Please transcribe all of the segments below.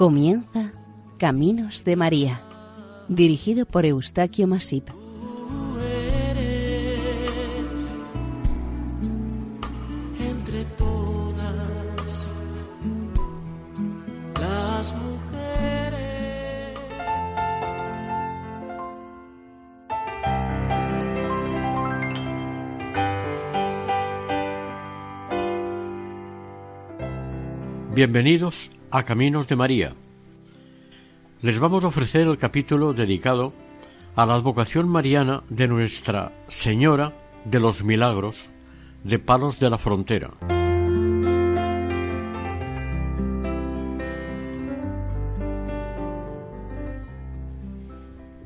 Comienza Caminos de María, dirigido por Eustaquio Masip. Bienvenidos a Caminos de María. Les vamos a ofrecer el capítulo dedicado a la advocación mariana de Nuestra Señora de los Milagros de Palos de la Frontera.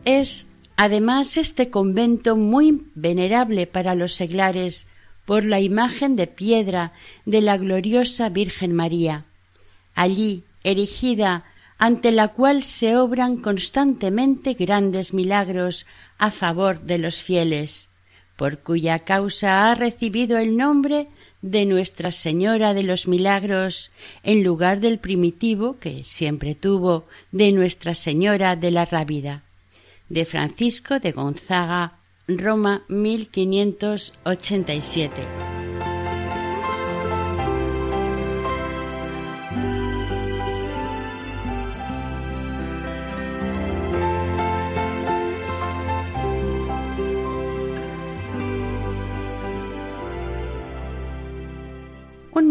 Es además este convento muy venerable para los seglares por la imagen de piedra de la gloriosa Virgen María, allí erigida ante la cual se obran constantemente grandes milagros a favor de los fieles, por cuya causa ha recibido el nombre de Nuestra Señora de los Milagros en lugar del primitivo que siempre tuvo de Nuestra Señora de la Rábida. De Francisco de Gonzaga, Roma 1587.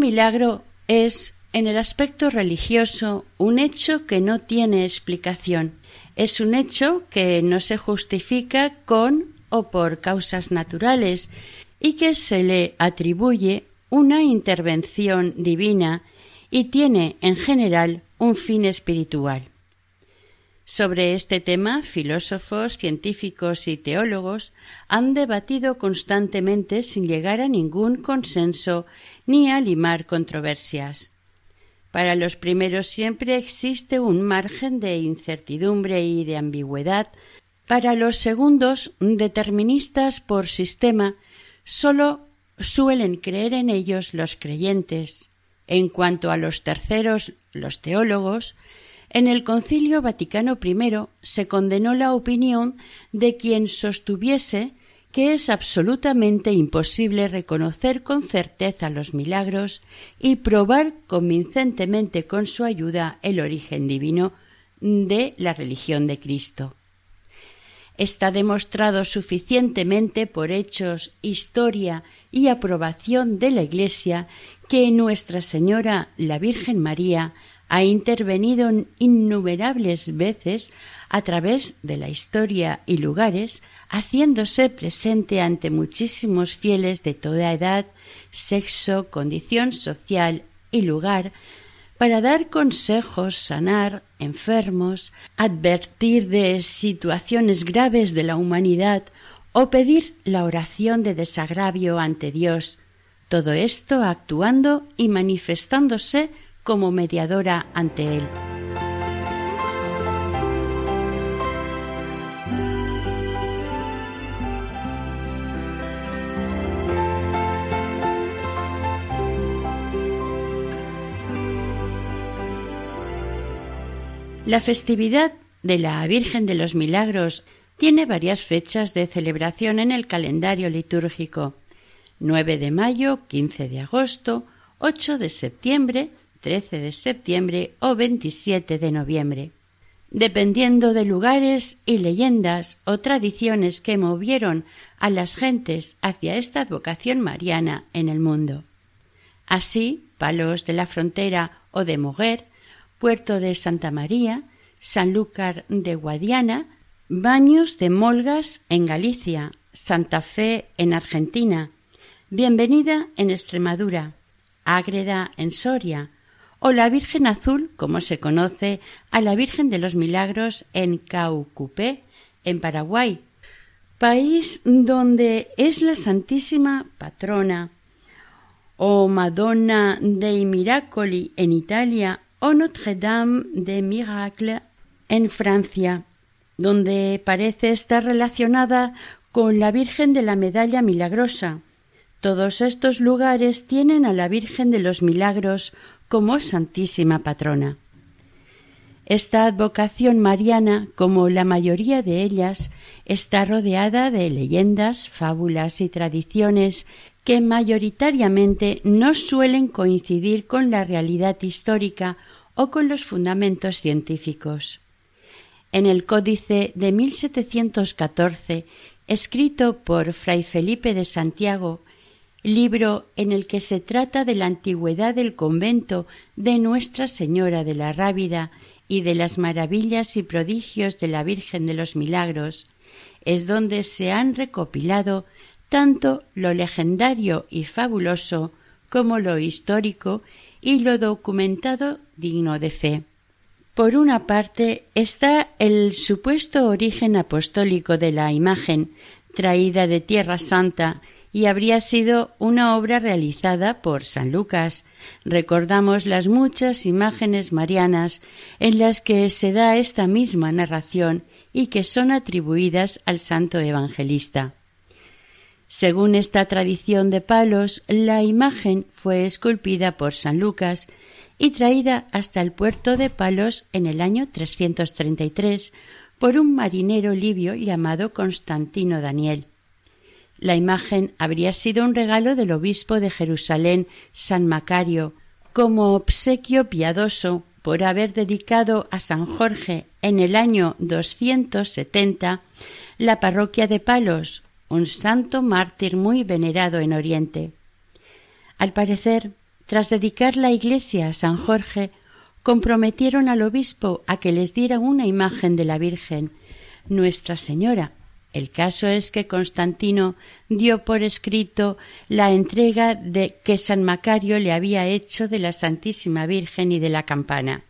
Milagro es, en el aspecto religioso, un hecho que no tiene explicación. Es un hecho que no se justifica con o por causas naturales y que se le atribuye una intervención divina y tiene, en general, un fin espiritual. Sobre este tema, filósofos, científicos y teólogos han debatido constantemente sin llegar a ningún consenso ni a limar controversias. Para los primeros siempre existe un margen de incertidumbre y de ambigüedad. Para los segundos, deterministas por sistema, sólo suelen creer en ellos los creyentes. En cuanto a los terceros, los teólogos, en el Concilio Vaticano I se condenó la opinión de quien sostuviese que es absolutamente imposible reconocer con certeza los milagros y probar convincentemente con su ayuda el origen divino de la religión de Cristo. Está demostrado suficientemente por hechos, historia y aprobación de la Iglesia que Nuestra Señora la Virgen María ha intervenido innumerables veces a través de la historia y lugares, haciéndose presente ante muchísimos fieles de toda edad, sexo, condición social y lugar, para dar consejos, sanar enfermos, advertir de situaciones graves de la humanidad o pedir la oración de desagravio ante Dios, todo esto actuando y manifestándose como mediadora ante Él. La festividad de la Virgen de los Milagros tiene varias fechas de celebración en el calendario litúrgico. 9 de mayo, 15 de agosto, 8 de septiembre, 13 de septiembre o 27 de noviembre. Dependiendo de lugares y leyendas o tradiciones que movieron a las gentes hacia esta advocación mariana en el mundo. Así, Palos de la Frontera o de Moguer Puerto de Santa María, Sanlúcar de Guadiana, Baños de Molgas en Galicia, Santa Fe en Argentina, Bienvenida en Extremadura, Ágreda en Soria, o la Virgen Azul, como se conoce a la Virgen de los Milagros en Caucupé, en Paraguay, país donde es la Santísima Patrona, o Madonna dei Miracoli en Italia o Notre-Dame de Miracle en Francia, donde parece estar relacionada con la Virgen de la Medalla Milagrosa. Todos estos lugares tienen a la Virgen de los Milagros como Santísima Patrona. Esta advocación mariana, como la mayoría de ellas, está rodeada de leyendas, fábulas y tradiciones que mayoritariamente no suelen coincidir con la realidad histórica o con los fundamentos científicos. En el Códice de 1714, escrito por Fray Felipe de Santiago, libro en el que se trata de la antigüedad del convento de Nuestra Señora de la Rábida y de las maravillas y prodigios de la Virgen de los Milagros, es donde se han recopilado tanto lo legendario y fabuloso como lo histórico y lo documentado digno de fe. Por una parte está el supuesto origen apostólico de la imagen traída de Tierra Santa y habría sido una obra realizada por San Lucas. Recordamos las muchas imágenes marianas en las que se da esta misma narración y que son atribuidas al santo evangelista. Según esta tradición de palos, la imagen fue esculpida por San Lucas y traída hasta el puerto de Palos en el año 333 por un marinero libio llamado Constantino Daniel. La imagen habría sido un regalo del obispo de Jerusalén, San Macario, como obsequio piadoso por haber dedicado a San Jorge en el año 270 la parroquia de Palos, un santo mártir muy venerado en Oriente. Al parecer, tras dedicar la iglesia a San Jorge, comprometieron al obispo a que les diera una imagen de la Virgen, Nuestra Señora, el caso es que Constantino dio por escrito la entrega de que San Macario le había hecho de la Santísima Virgen y de la campana.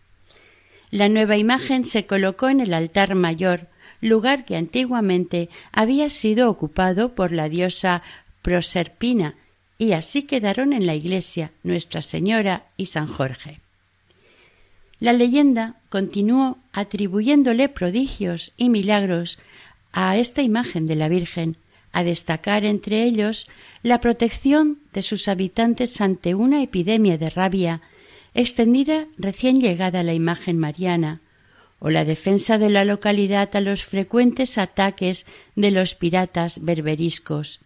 La nueva imagen se colocó en el altar mayor, lugar que antiguamente había sido ocupado por la diosa Proserpina, y así quedaron en la iglesia Nuestra Señora y San Jorge. La leyenda continuó atribuyéndole prodigios y milagros a esta imagen de la Virgen, a destacar entre ellos la protección de sus habitantes ante una epidemia de rabia extendida recién llegada a la imagen mariana, o la defensa de la localidad a los frecuentes ataques de los piratas berberiscos.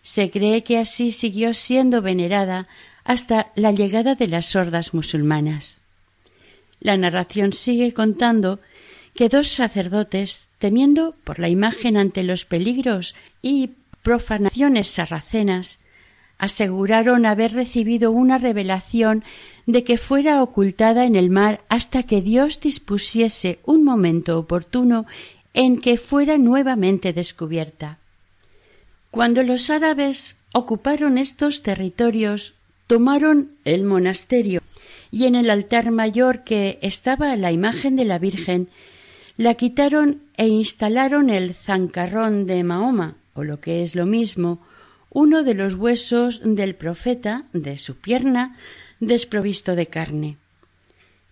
Se cree que así siguió siendo venerada hasta la llegada de las sordas musulmanas. La narración sigue contando que dos sacerdotes, temiendo por la imagen ante los peligros y profanaciones sarracenas, aseguraron haber recibido una revelación de que fuera ocultada en el mar hasta que Dios dispusiese un momento oportuno en que fuera nuevamente descubierta. Cuando los árabes ocuparon estos territorios, tomaron el monasterio y en el altar mayor que estaba la imagen de la Virgen la quitaron e instalaron el zancarrón de Mahoma, o lo que es lo mismo, uno de los huesos del profeta de su pierna desprovisto de carne.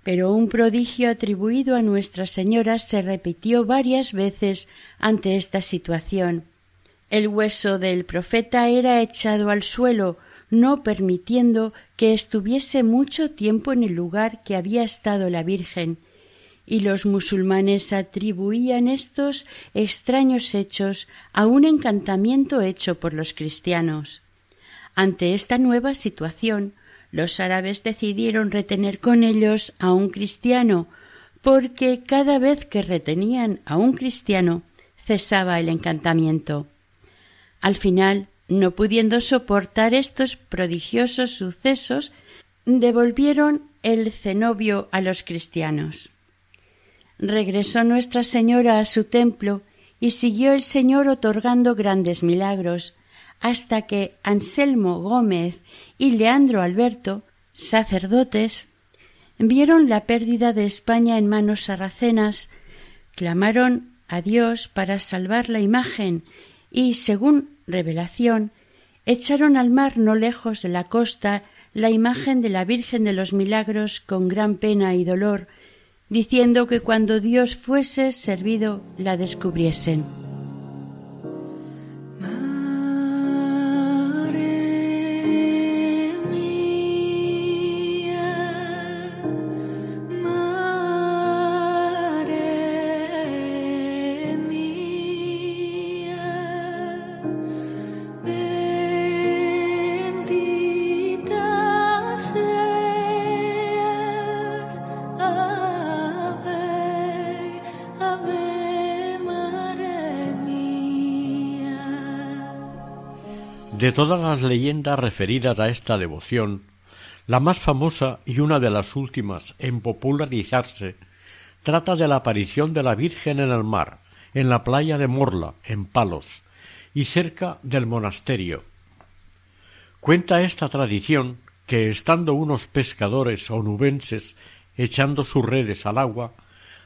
Pero un prodigio atribuido a Nuestra Señora se repitió varias veces ante esta situación. El hueso del profeta era echado al suelo, no permitiendo que estuviese mucho tiempo en el lugar que había estado la Virgen, y los musulmanes atribuían estos extraños hechos a un encantamiento hecho por los cristianos. Ante esta nueva situación, los árabes decidieron retener con ellos a un cristiano, porque cada vez que retenían a un cristiano cesaba el encantamiento. Al final, no pudiendo soportar estos prodigiosos sucesos, devolvieron el cenobio a los cristianos. Regresó Nuestra Señora a su templo y siguió el Señor otorgando grandes milagros, hasta que Anselmo Gómez y Leandro Alberto, sacerdotes, vieron la pérdida de España en manos sarracenas, clamaron a Dios para salvar la imagen y, según revelación, echaron al mar no lejos de la costa la imagen de la Virgen de los Milagros con gran pena y dolor, diciendo que cuando Dios fuese servido la descubriesen. De todas las leyendas referidas a esta devoción, la más famosa y una de las últimas en popularizarse trata de la aparición de la Virgen en el mar, en la playa de Morla, en Palos, y cerca del monasterio. Cuenta esta tradición que estando unos pescadores onubenses echando sus redes al agua,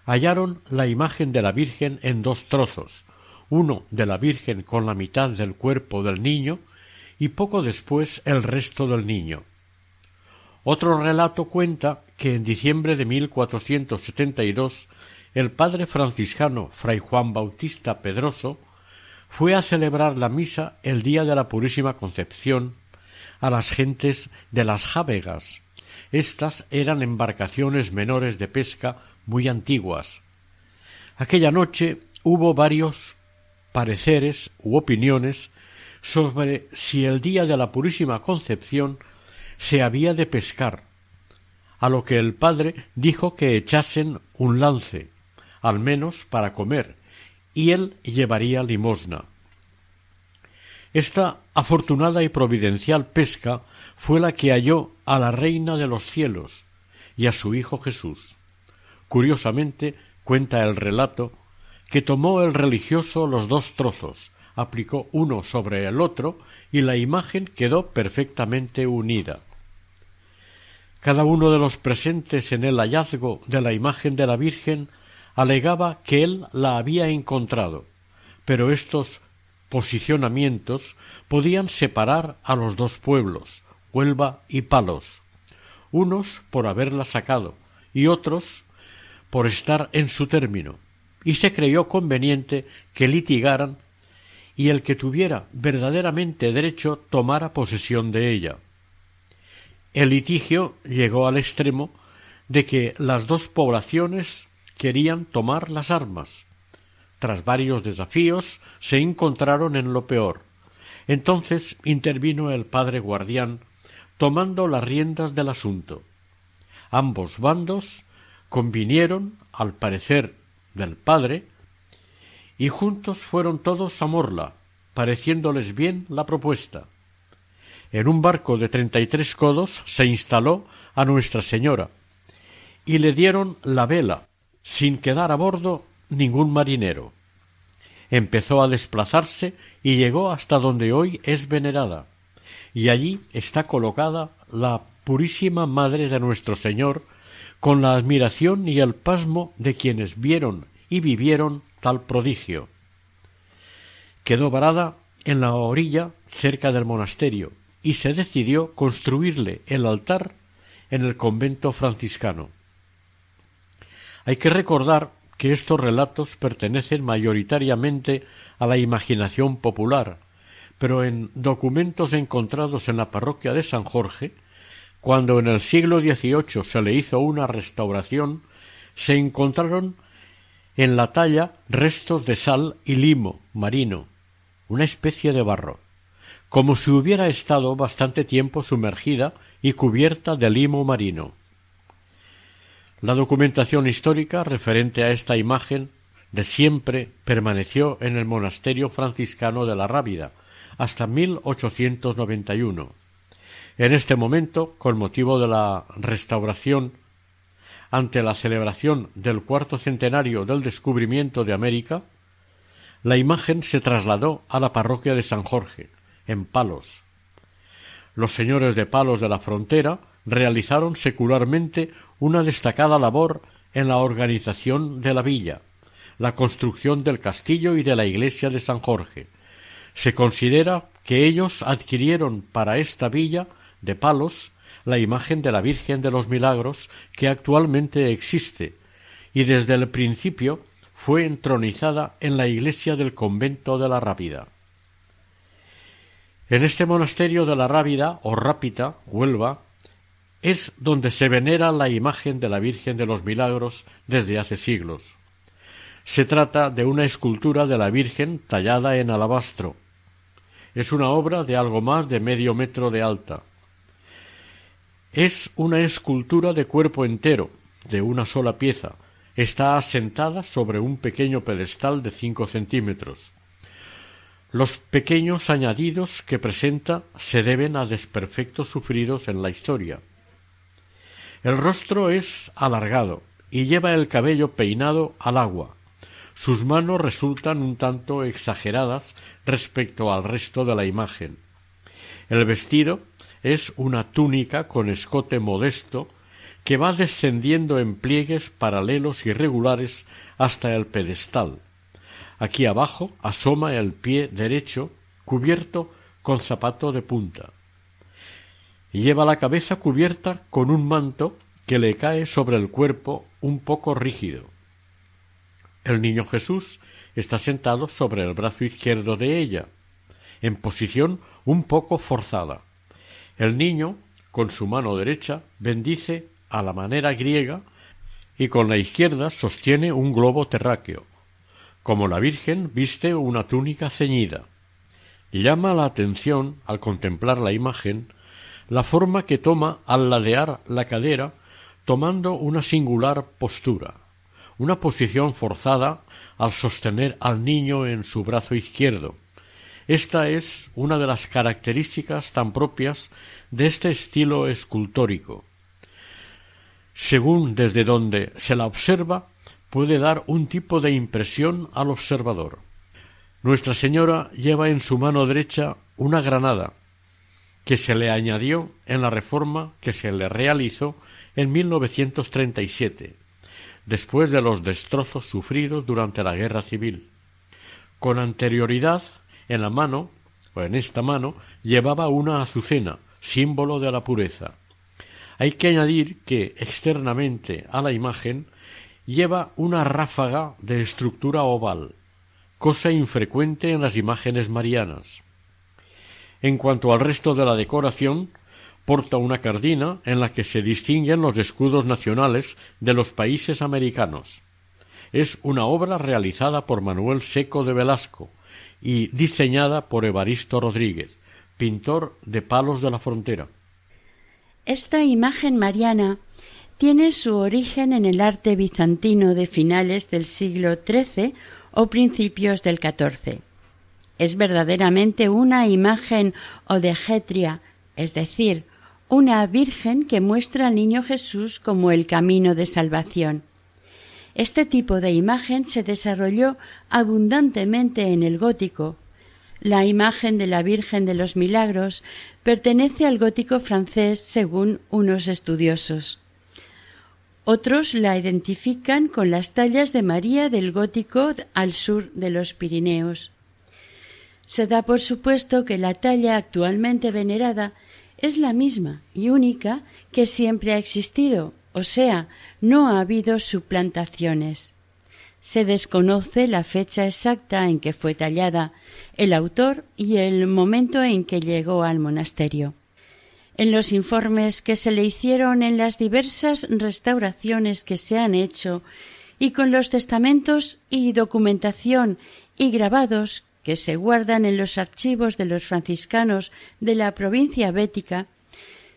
hallaron la imagen de la Virgen en dos trozos, uno de la Virgen con la mitad del cuerpo del niño y poco después el resto del niño. Otro relato cuenta que en diciembre de 1472 el padre franciscano fray Juan Bautista Pedroso fue a celebrar la misa el día de la Purísima Concepción a las gentes de las Jávegas. Estas eran embarcaciones menores de pesca muy antiguas. Aquella noche hubo varios pareceres u opiniones sobre si el día de la Purísima Concepción se había de pescar, a lo que el padre dijo que echasen un lance, al menos para comer, y él llevaría limosna. Esta afortunada y providencial pesca fue la que halló a la Reina de los cielos y a su Hijo Jesús. Curiosamente cuenta el relato que tomó el religioso los dos trozos, aplicó uno sobre el otro y la imagen quedó perfectamente unida. Cada uno de los presentes en el hallazgo de la imagen de la Virgen alegaba que él la había encontrado, pero estos posicionamientos podían separar a los dos pueblos, Huelva y Palos, unos por haberla sacado y otros por estar en su término, y se creyó conveniente que litigaran y el que tuviera verdaderamente derecho tomara posesión de ella. El litigio llegó al extremo de que las dos poblaciones querían tomar las armas. Tras varios desafíos se encontraron en lo peor. Entonces intervino el padre guardián, tomando las riendas del asunto. Ambos bandos convinieron, al parecer del padre, y juntos fueron todos a Morla, pareciéndoles bien la propuesta en un barco de treinta y tres codos se instaló a Nuestra Señora y le dieron la vela, sin quedar a bordo ningún marinero. Empezó a desplazarse y llegó hasta donde hoy es venerada, y allí está colocada la Purísima Madre de nuestro Señor, con la admiración y el pasmo de quienes vieron y vivieron tal prodigio. Quedó varada en la orilla cerca del monasterio, y se decidió construirle el altar en el convento franciscano. Hay que recordar que estos relatos pertenecen mayoritariamente a la imaginación popular, pero en documentos encontrados en la parroquia de San Jorge, cuando en el siglo XVIII se le hizo una restauración, se encontraron en la talla restos de sal y limo marino, una especie de barro como si hubiera estado bastante tiempo sumergida y cubierta de limo marino. La documentación histórica referente a esta imagen de siempre permaneció en el monasterio franciscano de la Rábida hasta 1891. En este momento, con motivo de la restauración ante la celebración del cuarto centenario del descubrimiento de América, la imagen se trasladó a la parroquia de San Jorge, en Palos. Los señores de Palos de la frontera realizaron secularmente una destacada labor en la organización de la villa, la construcción del castillo y de la iglesia de San Jorge. Se considera que ellos adquirieron para esta villa de Palos la imagen de la Virgen de los Milagros que actualmente existe y desde el principio fue entronizada en la iglesia del convento de la Rápida. En este monasterio de la Rábida o Rápita, Huelva, es donde se venera la imagen de la Virgen de los Milagros desde hace siglos. Se trata de una escultura de la Virgen tallada en alabastro. Es una obra de algo más de medio metro de alta. Es una escultura de cuerpo entero, de una sola pieza. Está asentada sobre un pequeño pedestal de cinco centímetros. Los pequeños añadidos que presenta se deben a desperfectos sufridos en la historia. El rostro es alargado y lleva el cabello peinado al agua. Sus manos resultan un tanto exageradas respecto al resto de la imagen. El vestido es una túnica con escote modesto que va descendiendo en pliegues paralelos y regulares hasta el pedestal. Aquí abajo asoma el pie derecho cubierto con zapato de punta. Lleva la cabeza cubierta con un manto que le cae sobre el cuerpo un poco rígido. El niño Jesús está sentado sobre el brazo izquierdo de ella, en posición un poco forzada. El niño, con su mano derecha, bendice a la manera griega y con la izquierda sostiene un globo terráqueo. Como la Virgen viste una túnica ceñida. Llama la atención, al contemplar la imagen, la forma que toma al ladear la cadera, tomando una singular postura, una posición forzada al sostener al niño en su brazo izquierdo, esta es una de las características tan propias de este estilo escultórico. Según desde donde se la observa, puede dar un tipo de impresión al observador. Nuestra Señora lleva en su mano derecha una granada, que se le añadió en la reforma que se le realizó en 1937, después de los destrozos sufridos durante la Guerra Civil. Con anterioridad en la mano, o en esta mano, llevaba una azucena, símbolo de la pureza. Hay que añadir que externamente a la imagen lleva una ráfaga de estructura oval, cosa infrecuente en las imágenes marianas. En cuanto al resto de la decoración, porta una cardina en la que se distinguen los escudos nacionales de los países americanos. Es una obra realizada por Manuel Seco de Velasco, y diseñada por Evaristo Rodríguez, pintor de palos de la frontera. Esta imagen mariana tiene su origen en el arte bizantino de finales del siglo XIII o principios del XIV. Es verdaderamente una imagen odegetria, es decir, una virgen que muestra al niño Jesús como el camino de salvación. Este tipo de imagen se desarrolló abundantemente en el gótico. La imagen de la Virgen de los Milagros pertenece al gótico francés según unos estudiosos. Otros la identifican con las tallas de María del gótico al sur de los Pirineos. Se da por supuesto que la talla actualmente venerada es la misma y única que siempre ha existido, o sea, no ha habido suplantaciones. Se desconoce la fecha exacta en que fue tallada, el autor y el momento en que llegó al monasterio. En los informes que se le hicieron en las diversas restauraciones que se han hecho y con los testamentos y documentación y grabados que se guardan en los archivos de los franciscanos de la provincia bética,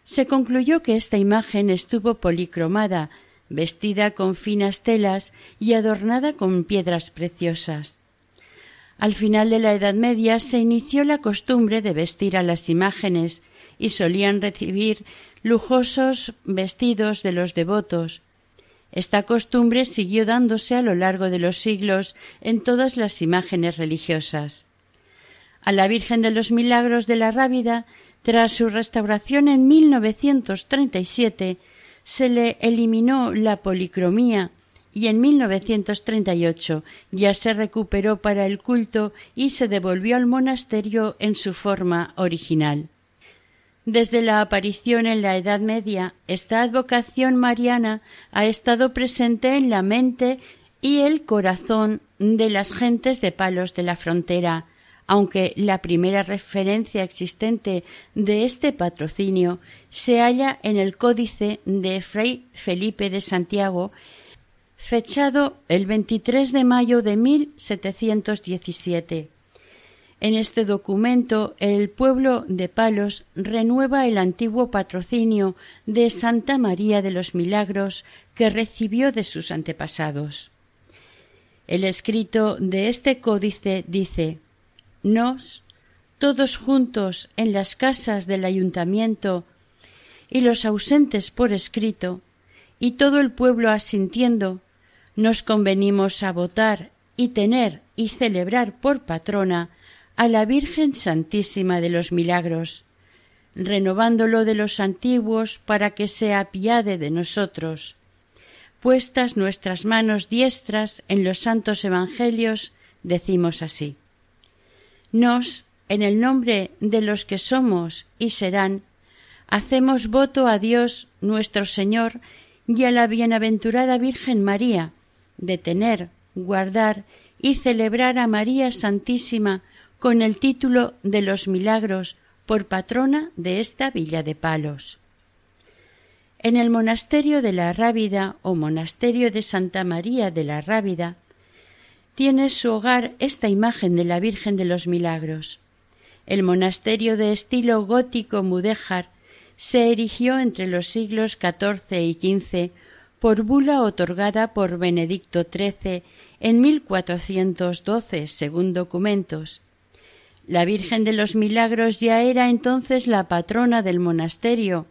se concluyó que esta imagen estuvo policromada, vestida con finas telas y adornada con piedras preciosas. Al final de la Edad Media se inició la costumbre de vestir a las imágenes y solían recibir lujosos vestidos de los devotos. Esta costumbre siguió dándose a lo largo de los siglos en todas las imágenes religiosas. A la Virgen de los Milagros de la Rábida tras su restauración en 1937 se le eliminó la policromía y en 1938 ya se recuperó para el culto y se devolvió al monasterio en su forma original. Desde la aparición en la Edad Media, esta advocación mariana ha estado presente en la mente y el corazón de las gentes de palos de la frontera, aunque la primera referencia existente de este patrocinio se halla en el Códice de Fray Felipe de Santiago, fechado el 23 de mayo de 1717. En este documento, el pueblo de Palos renueva el antiguo patrocinio de Santa María de los Milagros que recibió de sus antepasados. El escrito de este códice dice nos, todos juntos en las casas del ayuntamiento y los ausentes por escrito, y todo el pueblo asintiendo, nos convenimos a votar y tener y celebrar por patrona a la Virgen Santísima de los Milagros, renovándolo de los antiguos para que se apiade de nosotros. Puestas nuestras manos diestras en los santos evangelios, decimos así. Nos, en el nombre de los que somos y serán, hacemos voto a Dios nuestro Señor y a la bienaventurada Virgen María, de tener, guardar y celebrar a María Santísima con el título de los milagros por patrona de esta villa de Palos. En el monasterio de la Rábida o monasterio de Santa María de la Rábida tiene su hogar esta imagen de la Virgen de los Milagros. El monasterio de estilo gótico mudéjar se erigió entre los siglos XIV y XV por bula otorgada por Benedicto XIII en 1412, según documentos. La Virgen de los Milagros ya era entonces la patrona del monasterio.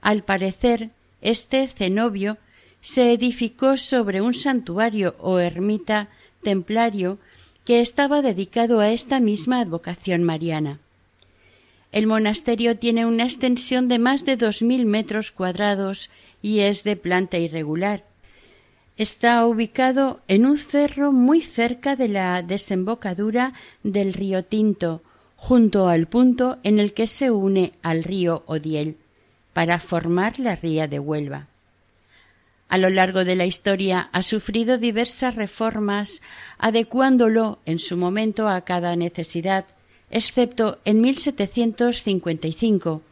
Al parecer, este cenobio se edificó sobre un santuario o ermita templario que estaba dedicado a esta misma advocación mariana. El monasterio tiene una extensión de más de dos mil metros cuadrados y es de planta irregular. Está ubicado en un cerro muy cerca de la desembocadura del río Tinto, junto al punto en el que se une al río Odiel, para formar la ría de Huelva. A lo largo de la historia ha sufrido diversas reformas, adecuándolo en su momento a cada necesidad excepto en 1755.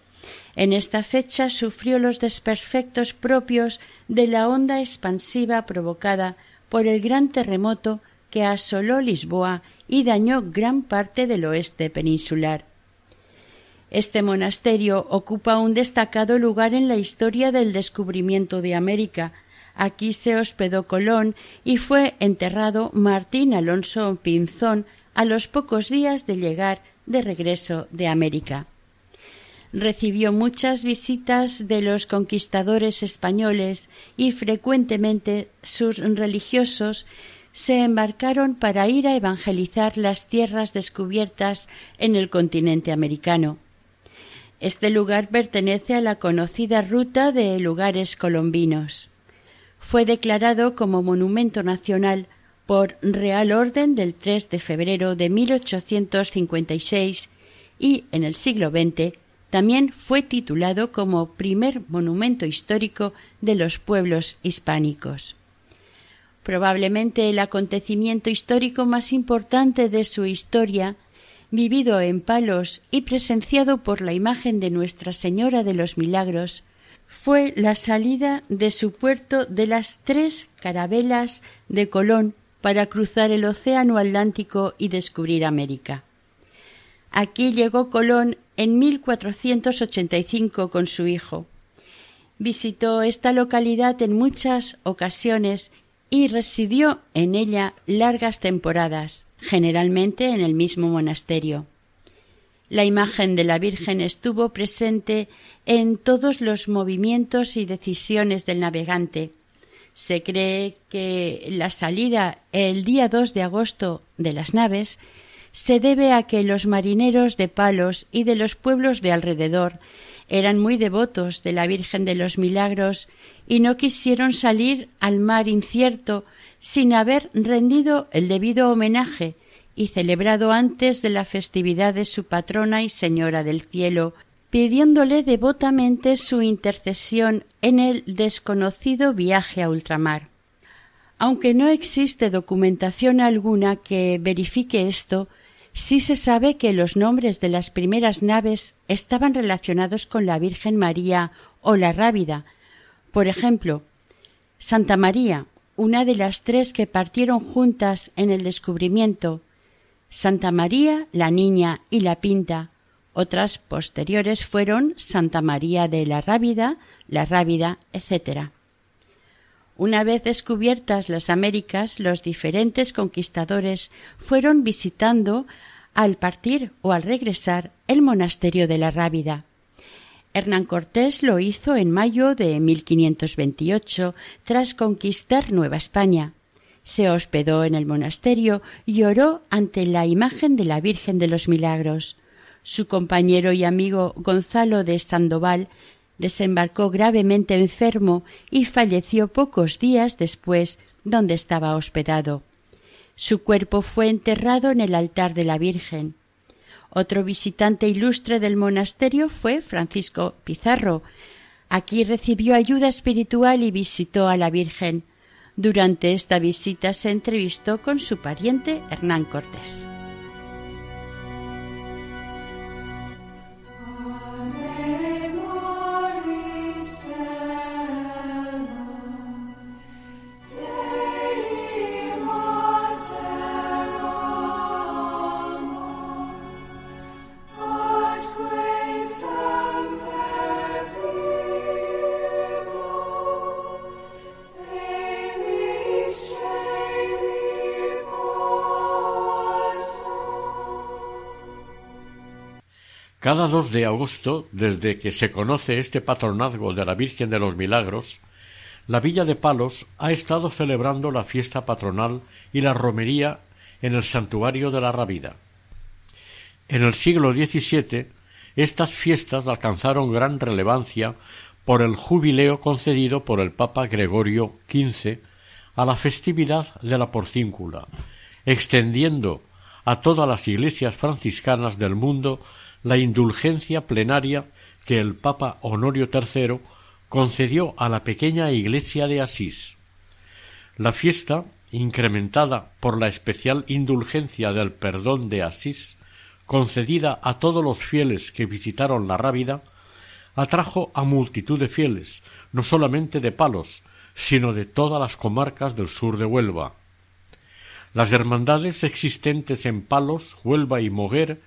En esta fecha sufrió los desperfectos propios de la onda expansiva provocada por el gran terremoto que asoló Lisboa y dañó gran parte del oeste peninsular. Este monasterio ocupa un destacado lugar en la historia del descubrimiento de América. Aquí se hospedó Colón y fue enterrado Martín Alonso Pinzón a los pocos días de llegar de regreso de América. Recibió muchas visitas de los conquistadores españoles y frecuentemente sus religiosos se embarcaron para ir a evangelizar las tierras descubiertas en el continente americano. Este lugar pertenece a la conocida ruta de lugares colombinos. Fue declarado como monumento nacional por Real Orden del 3 de febrero de 1856 y en el siglo XX también fue titulado como primer monumento histórico de los pueblos hispánicos. Probablemente el acontecimiento histórico más importante de su historia, vivido en Palos y presenciado por la imagen de Nuestra Señora de los Milagros, fue la salida de su puerto de las tres carabelas de Colón para cruzar el océano Atlántico y descubrir América. Aquí llegó Colón en 1485 con su hijo. Visitó esta localidad en muchas ocasiones y residió en ella largas temporadas, generalmente en el mismo monasterio. La imagen de la Virgen estuvo presente en todos los movimientos y decisiones del navegante, se cree que la salida el día 2 de agosto de las naves se debe a que los marineros de Palos y de los pueblos de alrededor eran muy devotos de la Virgen de los Milagros y no quisieron salir al mar incierto sin haber rendido el debido homenaje y celebrado antes de la festividad de su patrona y señora del cielo, pidiéndole devotamente su intercesión en el desconocido viaje a ultramar. Aunque no existe documentación alguna que verifique esto, sí se sabe que los nombres de las primeras naves estaban relacionados con la Virgen María o la Rábida. Por ejemplo, Santa María, una de las tres que partieron juntas en el descubrimiento, Santa María, la Niña y la Pinta, otras posteriores fueron Santa María de la Rábida, la Rábida, etc. Una vez descubiertas las Américas, los diferentes conquistadores fueron visitando al partir o al regresar el monasterio de la Rábida. Hernán Cortés lo hizo en mayo de 1528 tras conquistar Nueva España. Se hospedó en el monasterio y oró ante la imagen de la Virgen de los Milagros. Su compañero y amigo Gonzalo de Sandoval desembarcó gravemente enfermo y falleció pocos días después donde estaba hospedado. Su cuerpo fue enterrado en el altar de la Virgen. Otro visitante ilustre del monasterio fue Francisco Pizarro. Aquí recibió ayuda espiritual y visitó a la Virgen. Durante esta visita se entrevistó con su pariente Hernán Cortés. Cada 2 de agosto, desde que se conoce este patronazgo de la Virgen de los Milagros, la Villa de Palos ha estado celebrando la fiesta patronal y la romería en el santuario de la Rabida. En el siglo XVII, estas fiestas alcanzaron gran relevancia por el jubileo concedido por el Papa Gregorio XV a la festividad de la porcíncula, extendiendo a todas las iglesias franciscanas del mundo la indulgencia plenaria que el Papa Honorio III concedió a la pequeña iglesia de Asís. La fiesta, incrementada por la especial indulgencia del perdón de Asís, concedida a todos los fieles que visitaron la Rábida, atrajo a multitud de fieles, no solamente de Palos, sino de todas las comarcas del sur de Huelva. Las hermandades existentes en Palos, Huelva y Moguer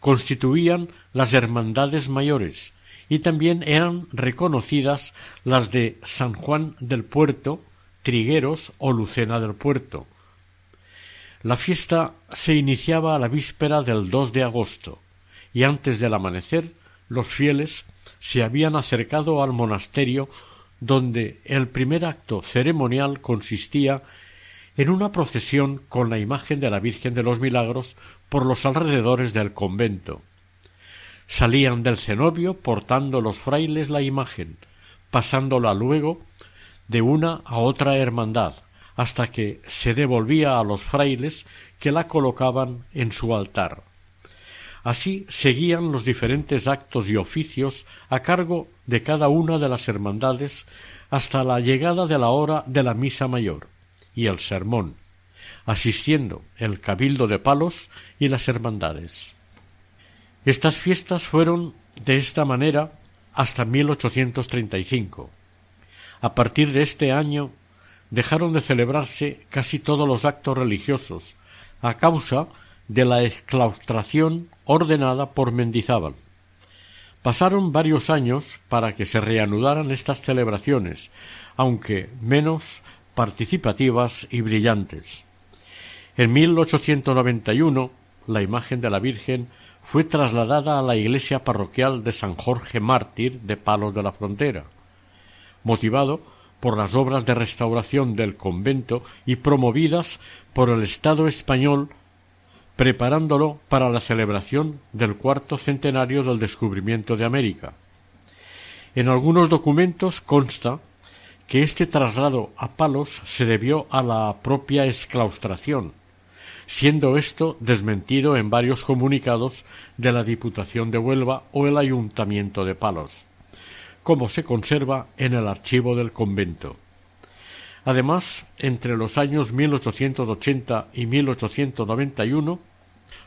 constituían las hermandades mayores y también eran reconocidas las de San Juan del Puerto, Trigueros o Lucena del Puerto. La fiesta se iniciaba a la víspera del 2 de agosto y antes del amanecer los fieles se habían acercado al monasterio donde el primer acto ceremonial consistía en una procesión con la imagen de la Virgen de los Milagros por los alrededores del convento. Salían del cenobio portando los frailes la imagen, pasándola luego de una a otra hermandad, hasta que se devolvía a los frailes que la colocaban en su altar. Así seguían los diferentes actos y oficios a cargo de cada una de las hermandades hasta la llegada de la hora de la misa mayor y el sermón, asistiendo el cabildo de palos y las hermandades. Estas fiestas fueron de esta manera hasta 1835. A partir de este año dejaron de celebrarse casi todos los actos religiosos a causa de la exclaustración ordenada por Mendizábal. Pasaron varios años para que se reanudaran estas celebraciones, aunque menos participativas y brillantes. En 1891 la imagen de la Virgen fue trasladada a la iglesia parroquial de San Jorge Mártir de Palos de la Frontera, motivado por las obras de restauración del convento y promovidas por el Estado español preparándolo para la celebración del cuarto centenario del descubrimiento de América. En algunos documentos consta que este traslado a Palos se debió a la propia exclaustración, siendo esto desmentido en varios comunicados de la Diputación de Huelva o el Ayuntamiento de Palos, como se conserva en el archivo del convento. Además, entre los años 1880 y 1891,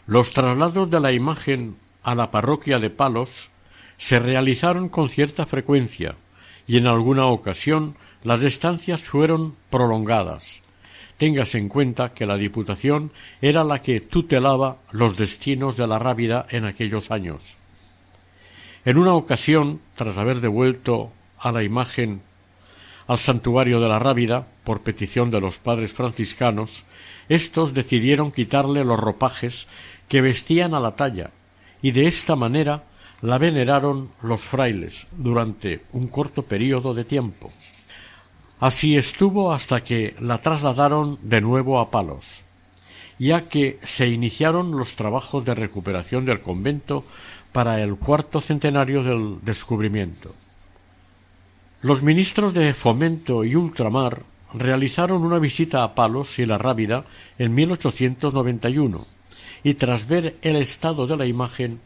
los traslados de la imagen a la parroquia de Palos se realizaron con cierta frecuencia y en alguna ocasión las estancias fueron prolongadas. Téngase en cuenta que la Diputación era la que tutelaba los destinos de la Rábida en aquellos años. En una ocasión, tras haber devuelto a la imagen al santuario de la Rábida, por petición de los padres franciscanos, éstos decidieron quitarle los ropajes que vestían a la talla, y de esta manera la veneraron los frailes durante un corto período de tiempo. Así estuvo hasta que la trasladaron de nuevo a Palos, ya que se iniciaron los trabajos de recuperación del convento para el cuarto centenario del descubrimiento. Los ministros de Fomento y Ultramar realizaron una visita a Palos y la Rábida en 1891 y tras ver el estado de la imagen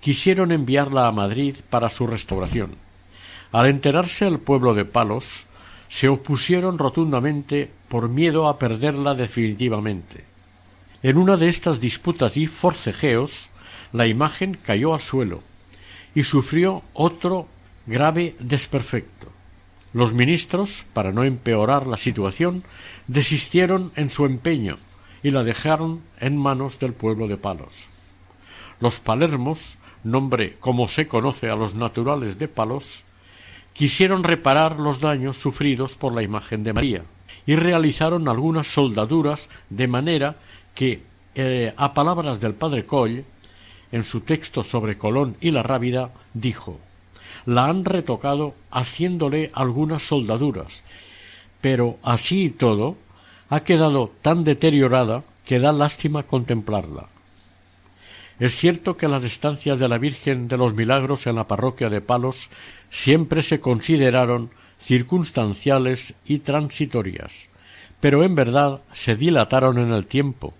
quisieron enviarla a Madrid para su restauración. Al enterarse el pueblo de Palos, se opusieron rotundamente por miedo a perderla definitivamente. En una de estas disputas y forcejeos, la imagen cayó al suelo y sufrió otro grave desperfecto. Los ministros, para no empeorar la situación, desistieron en su empeño y la dejaron en manos del pueblo de Palos. Los palermos, nombre como se conoce a los naturales de Palos, quisieron reparar los daños sufridos por la imagen de María y realizaron algunas soldaduras de manera que, eh, a palabras del padre Coll, en su texto sobre Colón y la Rábida, dijo la han retocado haciéndole algunas soldaduras, pero así y todo ha quedado tan deteriorada que da lástima contemplarla. Es cierto que las estancias de la Virgen de los Milagros en la parroquia de Palos siempre se consideraron circunstanciales y transitorias, pero en verdad se dilataron en el tiempo,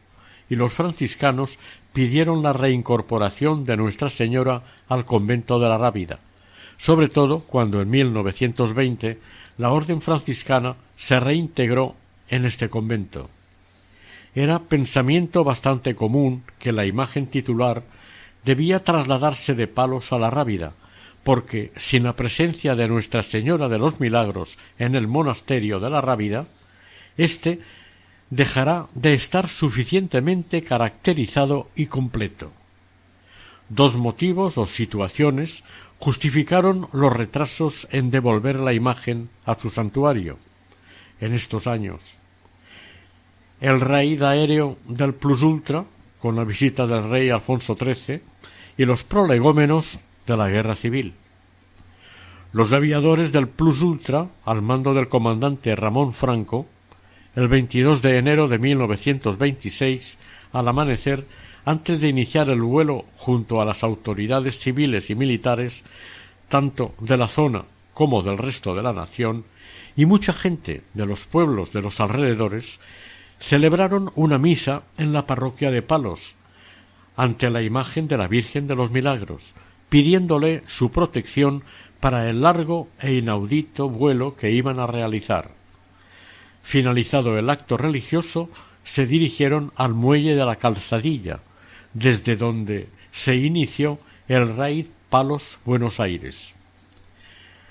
y los franciscanos pidieron la reincorporación de Nuestra Señora al convento de la Rábida, sobre todo cuando en 1920 la orden franciscana se reintegró en este convento. Era pensamiento bastante común que la imagen titular debía trasladarse de palos a la rábida, porque sin la presencia de Nuestra Señora de los Milagros en el monasterio de la Rábida, éste dejará de estar suficientemente caracterizado y completo. Dos motivos o situaciones justificaron los retrasos en devolver la imagen a su santuario en estos años. El raíz aéreo del plus ultra, con la visita del rey Alfonso XIII, y los prolegómenos de la guerra civil. Los aviadores del plus ultra, al mando del comandante Ramón Franco, el 22 de enero de 1926, al amanecer, antes de iniciar el vuelo junto a las autoridades civiles y militares, tanto de la zona como del resto de la nación, y mucha gente de los pueblos de los alrededores, celebraron una misa en la parroquia de Palos, ante la imagen de la Virgen de los Milagros, pidiéndole su protección para el largo e inaudito vuelo que iban a realizar. Finalizado el acto religioso, se dirigieron al muelle de la calzadilla, desde donde se inició el raid Palos Buenos Aires.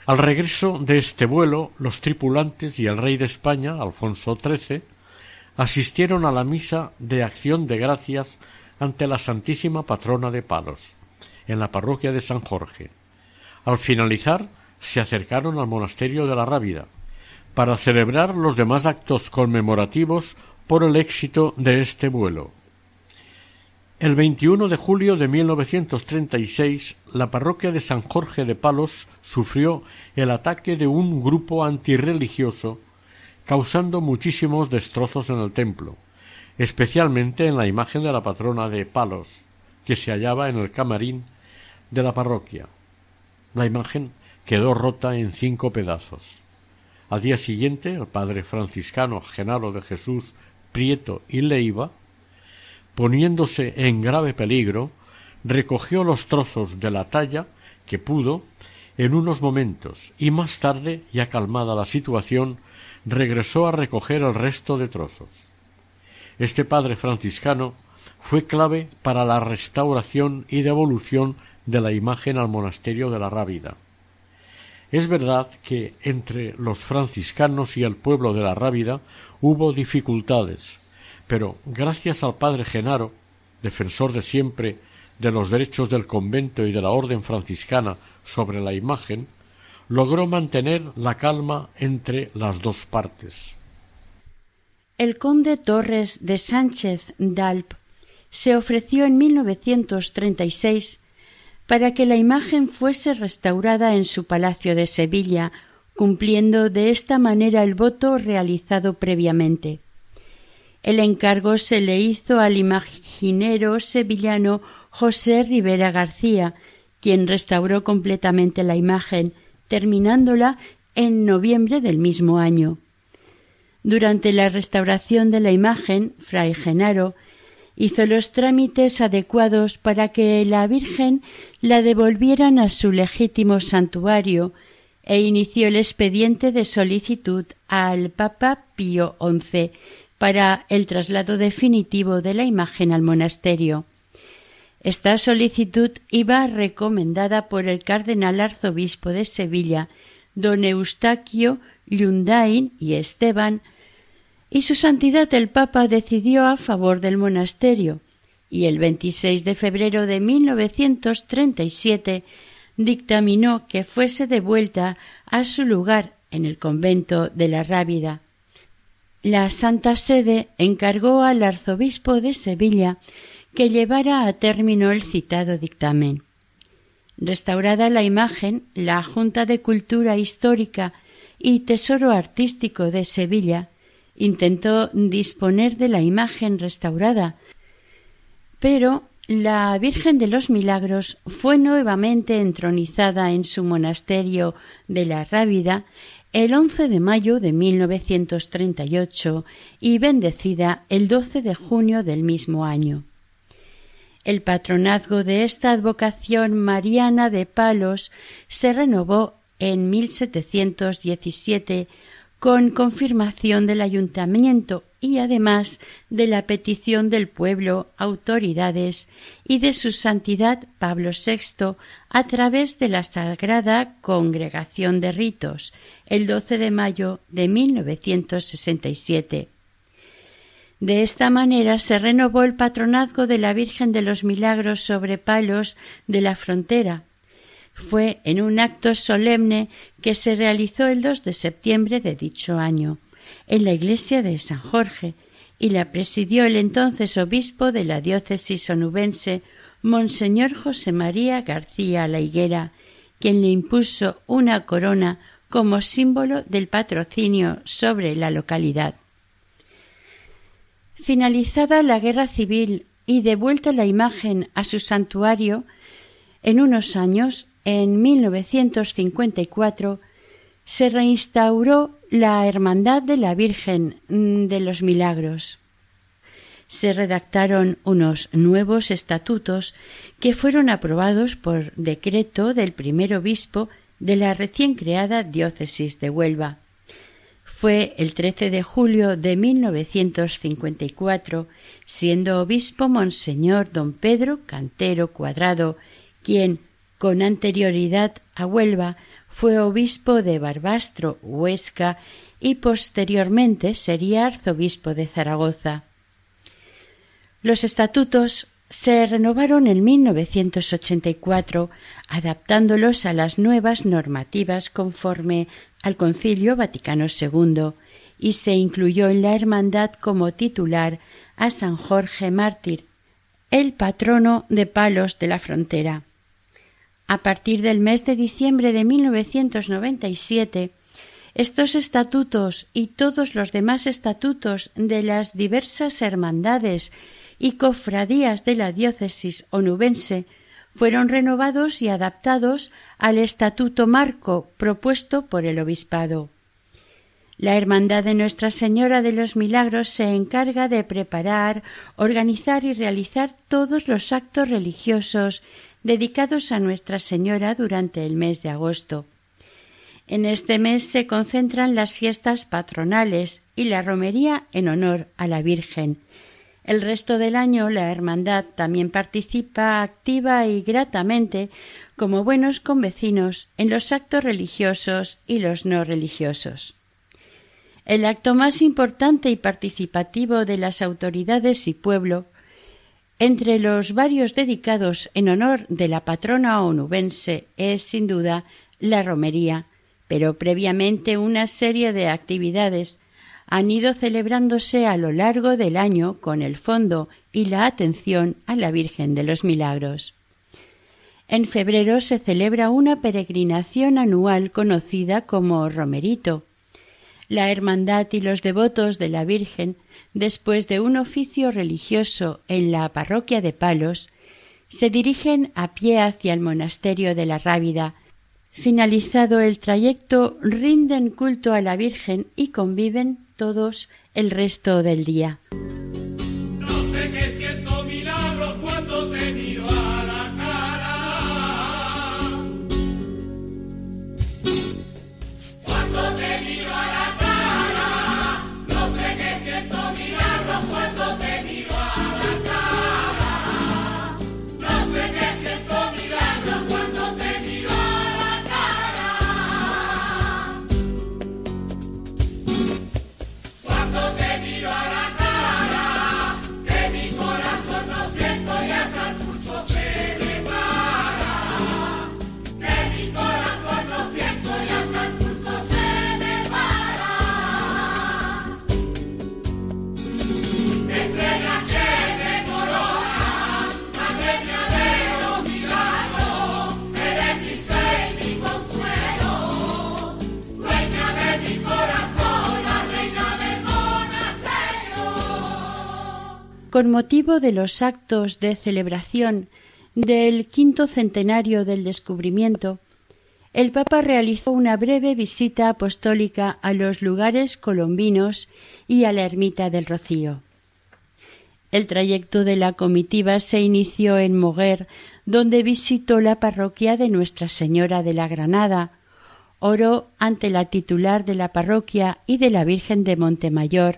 Al regreso de este vuelo, los tripulantes y el rey de España, Alfonso XIII, asistieron a la misa de acción de gracias ante la Santísima Patrona de Palos, en la parroquia de San Jorge. Al finalizar, se acercaron al monasterio de la Rábida, para celebrar los demás actos conmemorativos por el éxito de este vuelo. El 21 de julio de 1936, la parroquia de San Jorge de Palos sufrió el ataque de un grupo antirreligioso, causando muchísimos destrozos en el templo, especialmente en la imagen de la patrona de Palos, que se hallaba en el camarín de la parroquia. La imagen quedó rota en cinco pedazos. Al día siguiente, el padre franciscano Genaro de Jesús Prieto y Leiva poniéndose en grave peligro, recogió los trozos de la talla que pudo en unos momentos y más tarde, ya calmada la situación, regresó a recoger el resto de trozos. Este padre franciscano fue clave para la restauración y devolución de la imagen al monasterio de la Rábida. Es verdad que entre los franciscanos y el pueblo de la Rábida hubo dificultades, pero gracias al padre Genaro, defensor de siempre de los derechos del convento y de la orden franciscana sobre la imagen, logró mantener la calma entre las dos partes. El conde Torres de Sánchez d'Alp se ofreció en 1936 para que la imagen fuese restaurada en su palacio de Sevilla, cumpliendo de esta manera el voto realizado previamente. El encargo se le hizo al imaginero sevillano José Rivera García, quien restauró completamente la imagen, terminándola en noviembre del mismo año. Durante la restauración de la imagen, Fray Genaro hizo los trámites adecuados para que la Virgen la devolvieran a su legítimo santuario e inició el expediente de solicitud al Papa Pío XI para el traslado definitivo de la imagen al monasterio. Esta solicitud iba recomendada por el cardenal arzobispo de Sevilla, don Eustaquio Lundain y Esteban, y su santidad el Papa decidió a favor del monasterio, y el 26 de febrero de 1937 dictaminó que fuese devuelta a su lugar en el convento de la Rábida. La Santa Sede encargó al arzobispo de Sevilla que llevara a término el citado dictamen. Restaurada la imagen, la Junta de Cultura Histórica y Tesoro Artístico de Sevilla intentó disponer de la imagen restaurada, pero la Virgen de los Milagros fue nuevamente entronizada en su monasterio de la Rábida el 11 de mayo de 1938 y bendecida el 12 de junio del mismo año. El patronazgo de esta advocación mariana de Palos se renovó en 1717 con confirmación del ayuntamiento y además de la petición del pueblo, autoridades y de su santidad Pablo VI a través de la Sagrada Congregación de Ritos el 12 de mayo de 1967. De esta manera se renovó el patronazgo de la Virgen de los Milagros sobre palos de la frontera, fue en un acto solemne que se realizó el 2 de septiembre de dicho año, en la iglesia de San Jorge, y la presidió el entonces obispo de la diócesis onubense, Monseñor José María García La Higuera, quien le impuso una corona como símbolo del patrocinio sobre la localidad. Finalizada la guerra civil y devuelta la imagen a su santuario, en unos años en 1954 se reinstauró la Hermandad de la Virgen de los Milagros. Se redactaron unos nuevos estatutos que fueron aprobados por decreto del primer obispo de la recién creada diócesis de Huelva. Fue el 13 de julio de 1954, siendo obispo Monseñor don Pedro Cantero Cuadrado, quien, con anterioridad a Huelva, fue obispo de Barbastro, Huesca, y posteriormente sería arzobispo de Zaragoza. Los estatutos se renovaron en 1984, adaptándolos a las nuevas normativas conforme al Concilio Vaticano II, y se incluyó en la hermandad como titular a San Jorge Mártir, el patrono de Palos de la Frontera. A partir del mes de diciembre de 1997, estos estatutos y todos los demás estatutos de las diversas hermandades y cofradías de la diócesis onubense fueron renovados y adaptados al estatuto marco propuesto por el obispado. La Hermandad de Nuestra Señora de los Milagros se encarga de preparar, organizar y realizar todos los actos religiosos dedicados a Nuestra Señora durante el mes de agosto. En este mes se concentran las fiestas patronales y la romería en honor a la Virgen. El resto del año la Hermandad también participa activa y gratamente como buenos convecinos en los actos religiosos y los no religiosos. El acto más importante y participativo de las autoridades y pueblo entre los varios dedicados en honor de la patrona onubense es sin duda la romería, pero previamente una serie de actividades han ido celebrándose a lo largo del año con el fondo y la atención a la Virgen de los Milagros. En febrero se celebra una peregrinación anual conocida como Romerito. La hermandad y los devotos de la Virgen, después de un oficio religioso en la parroquia de Palos, se dirigen a pie hacia el monasterio de la Rábida. Finalizado el trayecto, rinden culto a la Virgen y conviven todos el resto del día. Con motivo de los actos de celebración del quinto centenario del descubrimiento, el Papa realizó una breve visita apostólica a los lugares colombinos y a la ermita del Rocío. El trayecto de la comitiva se inició en Moguer, donde visitó la parroquia de Nuestra Señora de la Granada, oró ante la titular de la parroquia y de la Virgen de Montemayor,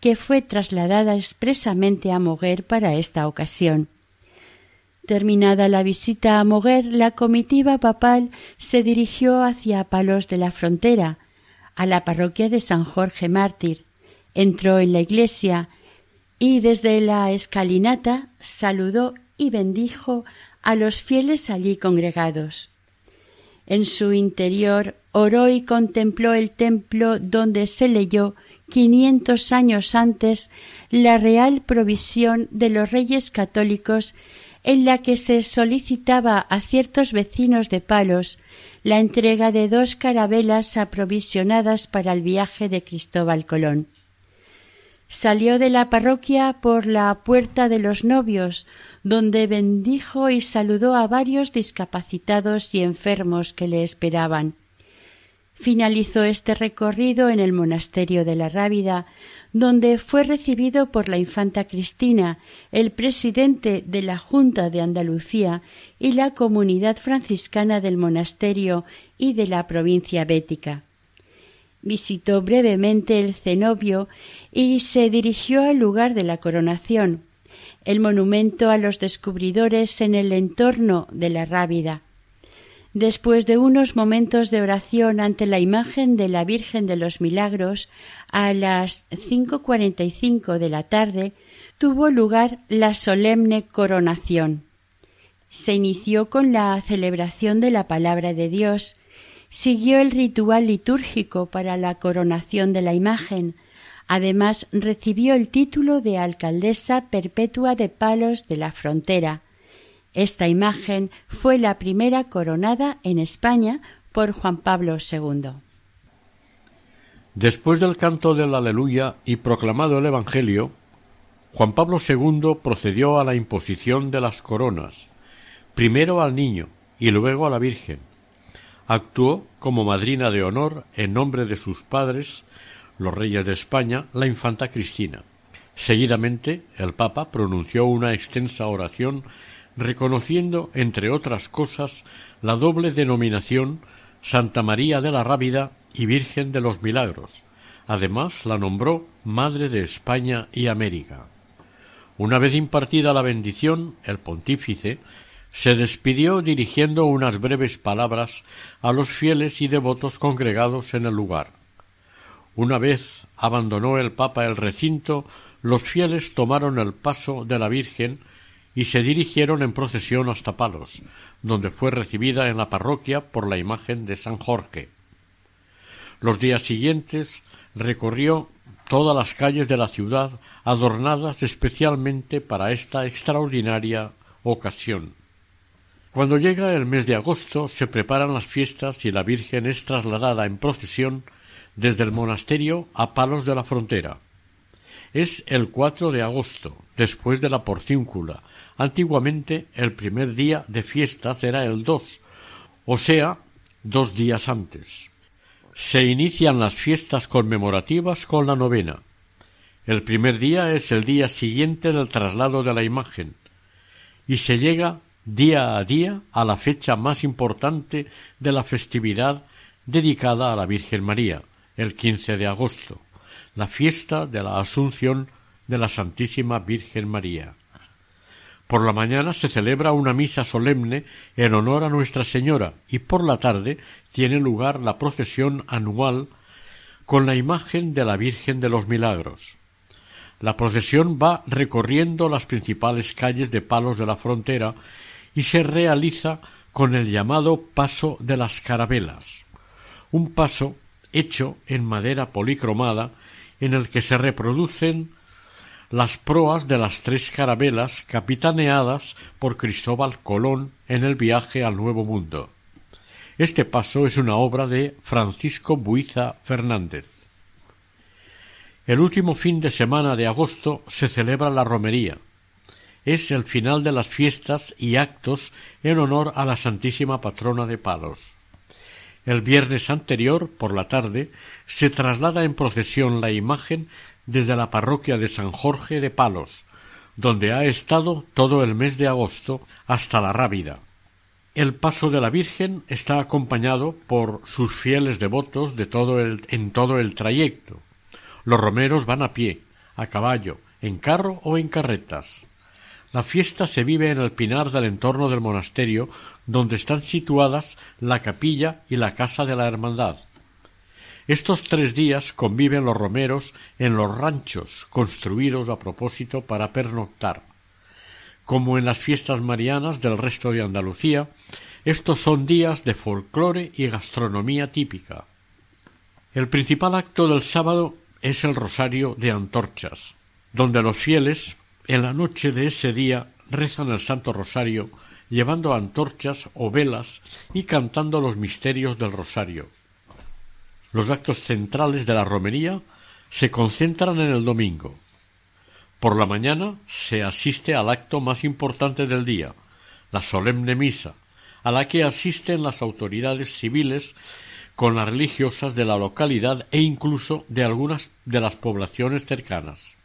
que fue trasladada expresamente a Moguer para esta ocasión. Terminada la visita a Moguer, la comitiva papal se dirigió hacia Palos de la Frontera, a la parroquia de San Jorge Mártir. Entró en la iglesia y desde la escalinata saludó y bendijo a los fieles allí congregados. En su interior oró y contempló el templo donde se leyó quinientos años antes la real provisión de los reyes católicos en la que se solicitaba a ciertos vecinos de Palos la entrega de dos carabelas aprovisionadas para el viaje de Cristóbal Colón. Salió de la parroquia por la puerta de los novios, donde bendijo y saludó a varios discapacitados y enfermos que le esperaban. Finalizó este recorrido en el monasterio de la Rábida, donde fue recibido por la infanta Cristina, el presidente de la Junta de Andalucía y la comunidad franciscana del monasterio y de la provincia bética. Visitó brevemente el cenobio y se dirigió al lugar de la coronación, el monumento a los descubridores en el entorno de la Rábida. Después de unos momentos de oración ante la imagen de la Virgen de los Milagros, a las cinco cuarenta y cinco de la tarde tuvo lugar la solemne coronación. Se inició con la celebración de la palabra de Dios, siguió el ritual litúrgico para la coronación de la imagen, además recibió el título de alcaldesa perpetua de Palos de la Frontera, esta imagen fue la primera coronada en España por Juan Pablo II. Después del canto del Aleluya y proclamado el Evangelio, Juan Pablo II procedió a la imposición de las coronas, primero al niño y luego a la Virgen. Actuó como madrina de honor en nombre de sus padres, los reyes de España, la infanta Cristina. Seguidamente, el Papa pronunció una extensa oración reconociendo, entre otras cosas, la doble denominación Santa María de la Rábida y Virgen de los Milagros. Además, la nombró Madre de España y América. Una vez impartida la bendición, el pontífice se despidió dirigiendo unas breves palabras a los fieles y devotos congregados en el lugar. Una vez abandonó el Papa el recinto, los fieles tomaron el paso de la Virgen y se dirigieron en procesión hasta Palos, donde fue recibida en la parroquia por la imagen de San Jorge. Los días siguientes recorrió todas las calles de la ciudad adornadas especialmente para esta extraordinaria ocasión. Cuando llega el mes de agosto se preparan las fiestas y la Virgen es trasladada en procesión desde el monasterio a Palos de la Frontera. Es el 4 de agosto, después de la porcíncula. Antiguamente el primer día de fiestas era el 2, o sea, dos días antes. Se inician las fiestas conmemorativas con la novena. El primer día es el día siguiente del traslado de la imagen, y se llega día a día a la fecha más importante de la festividad dedicada a la Virgen María, el 15 de agosto, la fiesta de la Asunción de la Santísima Virgen María. Por la mañana se celebra una misa solemne en honor a Nuestra Señora y por la tarde tiene lugar la procesión anual con la imagen de la Virgen de los Milagros. La procesión va recorriendo las principales calles de Palos de la Frontera y se realiza con el llamado Paso de las Carabelas, un paso hecho en madera policromada en el que se reproducen las proas de las tres carabelas capitaneadas por Cristóbal Colón en el viaje al Nuevo Mundo. Este paso es una obra de Francisco Buiza Fernández. El último fin de semana de agosto se celebra la romería, es el final de las fiestas y actos en honor a la Santísima Patrona de Palos. El viernes anterior, por la tarde, se traslada en procesión la imagen desde la parroquia de San Jorge de Palos, donde ha estado todo el mes de agosto hasta la Rábida. El paso de la Virgen está acompañado por sus fieles devotos de todo el, en todo el trayecto. Los romeros van a pie, a caballo, en carro o en carretas. La fiesta se vive en el pinar del entorno del monasterio, donde están situadas la capilla y la casa de la hermandad. Estos tres días conviven los romeros en los ranchos construidos a propósito para pernoctar. Como en las fiestas marianas del resto de Andalucía, estos son días de folclore y gastronomía típica. El principal acto del sábado es el rosario de antorchas, donde los fieles en la noche de ese día rezan el Santo Rosario llevando antorchas o velas y cantando los misterios del Rosario. Los actos centrales de la romería se concentran en el domingo. Por la mañana se asiste al acto más importante del día, la solemne misa, a la que asisten las autoridades civiles con las religiosas de la localidad e incluso de algunas de las poblaciones cercanas.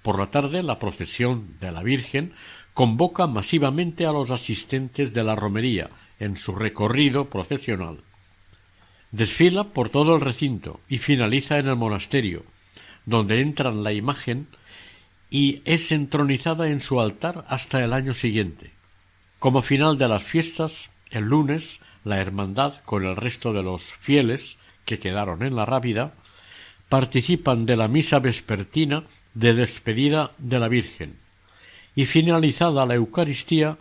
Por la tarde, la procesión de la Virgen convoca masivamente a los asistentes de la romería en su recorrido procesional. Desfila por todo el recinto y finaliza en el monasterio, donde entran la imagen y es entronizada en su altar hasta el año siguiente. Como final de las fiestas, el lunes, la hermandad, con el resto de los fieles que quedaron en la rápida, participan de la misa vespertina de despedida de la Virgen, y finalizada la Eucaristía,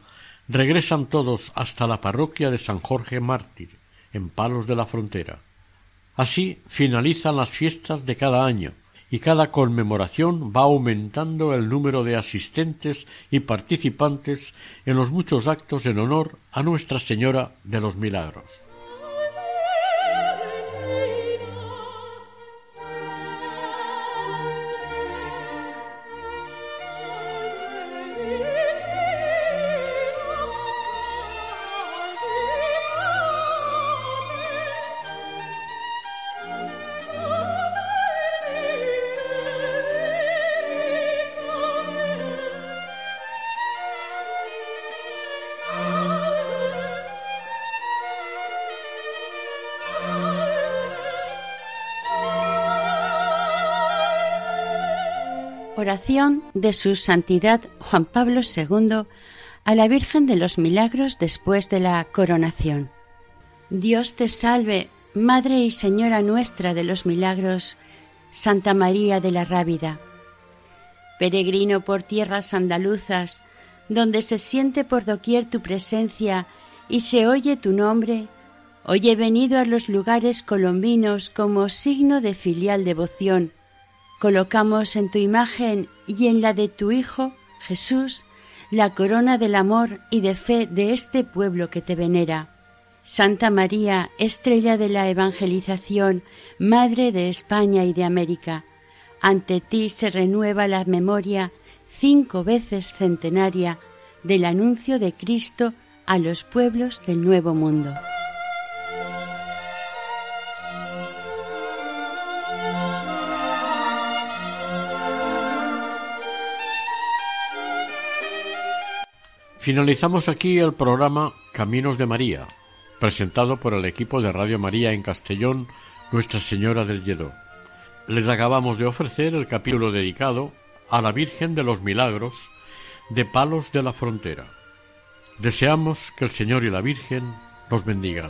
regresan todos hasta la parroquia de San Jorge Mártir, en Palos de la Frontera. Así finalizan las fiestas de cada año, y cada conmemoración va aumentando el número de asistentes y participantes en los muchos actos en honor a Nuestra Señora de los Milagros. De su Santidad Juan Pablo II a la Virgen de los Milagros después de la coronación. Dios te salve, Madre y Señora nuestra de los Milagros, Santa María de la Rábida. Peregrino por tierras andaluzas, donde se siente por doquier tu presencia y se oye tu nombre, hoy he venido a los lugares colombinos como signo de filial devoción colocamos en tu imagen y en la de tu Hijo, Jesús, la corona del amor y de fe de este pueblo que te venera. Santa María, estrella de la evangelización, Madre de España y de América, ante ti se renueva la memoria cinco veces centenaria del anuncio de Cristo a los pueblos del Nuevo Mundo. Finalizamos aquí el programa Caminos de María, presentado por el equipo de Radio María en Castellón, Nuestra Señora del Lledó. Les acabamos de ofrecer el capítulo dedicado a la Virgen de los Milagros de Palos de la Frontera. Deseamos que el Señor y la Virgen nos bendigan.